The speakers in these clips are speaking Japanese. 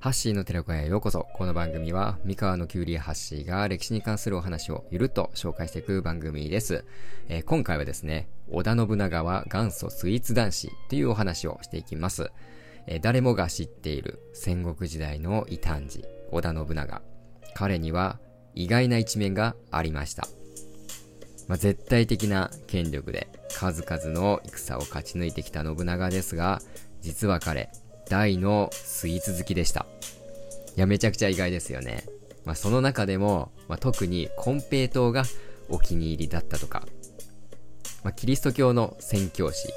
ハッシーの寺子屋へようこそ。この番組は、三河のキュウリハッシーが歴史に関するお話をゆるっと紹介していく番組です。えー、今回はですね、織田信長は元祖スイーツ男子というお話をしていきます。えー、誰もが知っている戦国時代の異端児、織田信長。彼には意外な一面がありました。まあ、絶対的な権力で数々の戦を勝ち抜いてきた信長ですが、実は彼、大のスイーツ好きでした。いや、めちゃくちゃ意外ですよね。まあ、その中でも、まあ、特に金平糖がお気に入りだったとか、まあ、キリスト教の宣教師、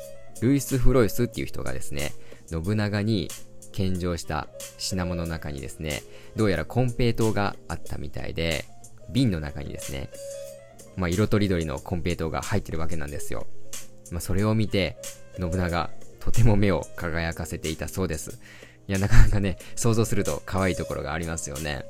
ルイス・フロイスっていう人がですね、信長に献上した品物の中にですね、どうやら金平糖があったみたいで、瓶の中にですね、まあ、色とりどりの金平糖が入ってるわけなんですよ。まあ、それを見て、信長、とても目を輝かせていたそうです。いや、なかなかね、想像すると可愛いところがありますよね。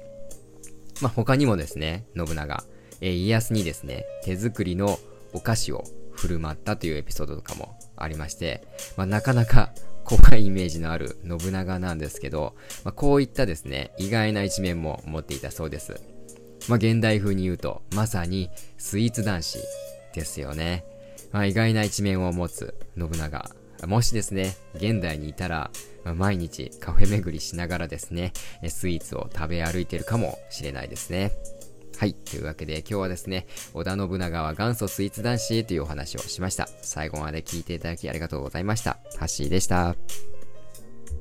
まあ、他にもですね、信長、えー、家康にですね、手作りのお菓子を振る舞ったというエピソードとかもありまして、まあ、なかなか怖いイメージのある信長なんですけど、まあ、こういったですね、意外な一面も持っていたそうです。まあ、現代風に言うと、まさにスイーツ男子ですよね。まあ、意外な一面を持つ信長。もしですね、現代にいたら、毎日カフェ巡りしながらですね、スイーツを食べ歩いてるかもしれないですね。はい。というわけで今日はですね、織田信長は元祖スイーツ男子というお話をしました。最後まで聞いていただきありがとうございました。ハッシーでした。